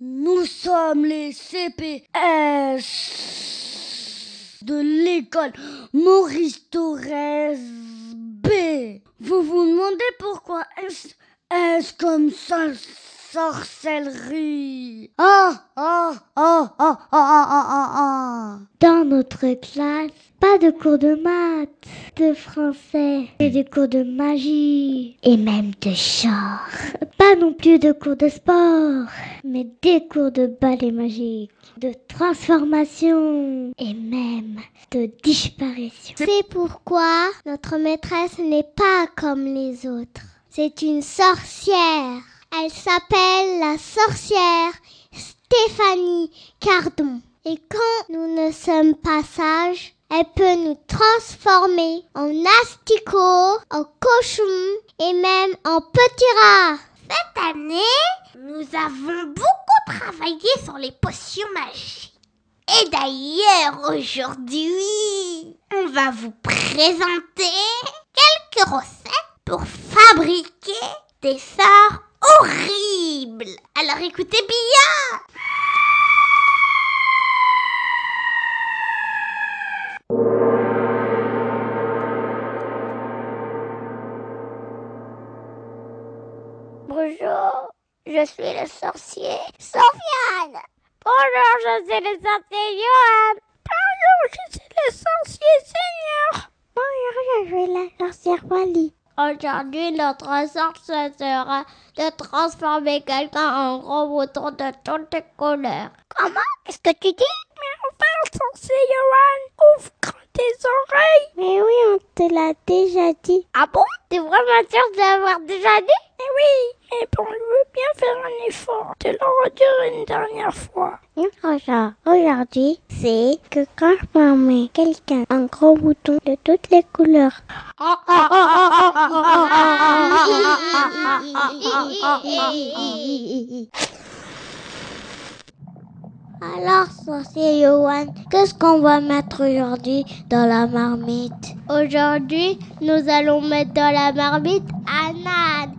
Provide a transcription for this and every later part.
Nous sommes les CPS de l'école Maurice Torres B. Vous vous demandez pourquoi S, S comme ça sorcellerie Ah ah ah ah ah ah ah ah Dans notre classe, pas de cours de maths, de français, et des cours de magie, et même de chant. Pas non plus de cours de sport, mais des cours de ballet magique, de transformation, et même de disparition. C'est pourquoi notre maîtresse n'est pas comme les autres. C'est une sorcière. Elle s'appelle la sorcière Stéphanie Cardon. Et quand nous ne sommes pas sages, elle peut nous transformer en asticots, en cochons et même en petits rats. Cette année, nous avons beaucoup travaillé sur les potions magiques. Et d'ailleurs, aujourd'hui, on va vous présenter quelques recettes pour fabriquer des sorts horribles. Alors écoutez bien. Bonjour, je suis le sorcier Sofiane. Bonjour, je suis le sorcier Johan. Bonjour, je suis le sorcier Seigneur. Bonjour, je suis la sorcière Wally. Aujourd'hui, notre sort sera de transformer quelqu'un en gros bouton de toutes les couleurs. Comment? Est-ce que tu dis? Mais enfin, sorcier Johan, ouvre grand tes oreilles. Mais oui, on te l'a déjà dit. Ah bon? T'es vraiment sûr de l'avoir déjà dit? Eh oui, mais bon, je veux bien faire un effort de le redire une dernière fois. Notre aujourd'hui, c'est que quand je mets quelqu'un un gros bouton de toutes les couleurs. Alors, sorcier Johan, qu'est-ce qu'on va mettre aujourd'hui dans la marmite? Aujourd'hui, nous allons mettre dans la marmite un âne.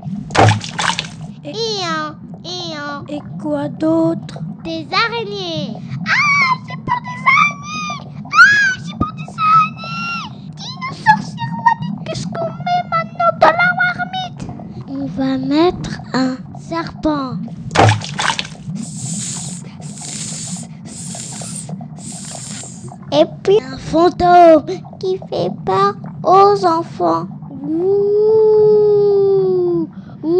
Et un, et un, Et quoi d'autre? Des araignées. Ah, j'ai peur des araignées Ah, j'ai peur des araignées Dis-nous, sorcière Wally, qu'est-ce qu'on met maintenant dans la marmite? On va mettre un serpent. Et puis un fantôme qui fait peur aux enfants. Ouh, ouh.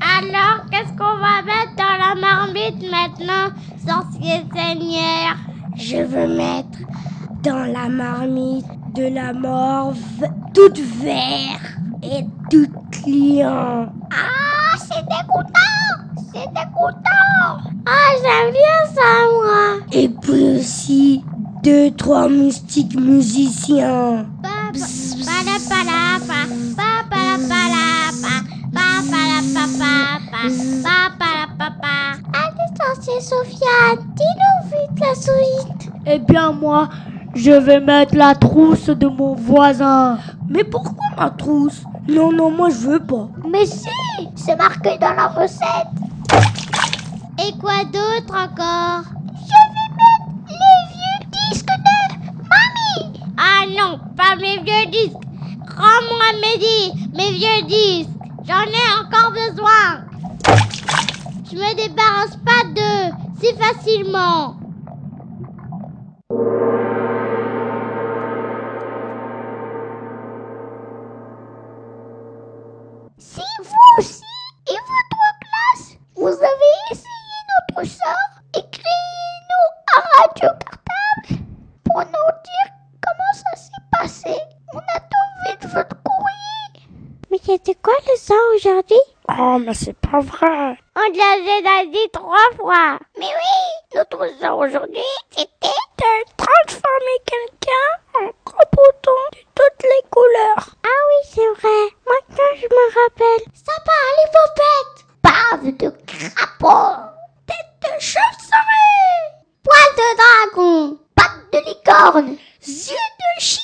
Alors, qu'est-ce qu'on va mettre dans la marmite maintenant, sorcier seigneur? Je veux mettre dans la marmite de la mort v- toute vert et toute client. Ah, c'est dégoûtant C'est dégoûtant Ah, j'aime bien ça, moi. Et puis aussi deux, trois moustiques musiciens. Allez, sorcier Sofiane, dis-nous vite la suite. Eh bien moi, je vais mettre la trousse de mon voisin. Mais pourquoi ma trousse? Non, non, moi je veux pas. Mais si C'est marqué dans la recette Et quoi d'autre encore? Je vais mettre les vieux disques de mamie Ah non, pas mes vieux disques. Rends-moi mes mes vieux disques. J'en ai encore besoin. Je me débarrasse pas d'eux si facilement. Si vous aussi et votre classe, vous avez essayé notre sort, écrivez-nous à Radio Cartable pour nous dire comment ça s'est passé. On attend vite votre courrier. Mais c'était quoi le sang aujourd'hui? Oh, mais c'est pas vrai. On l'a déjà dit trois fois. Mais oui, notre sort aujourd'hui, c'était De transformer quelqu'un en gros bouton de toutes les cornes. Zut de chien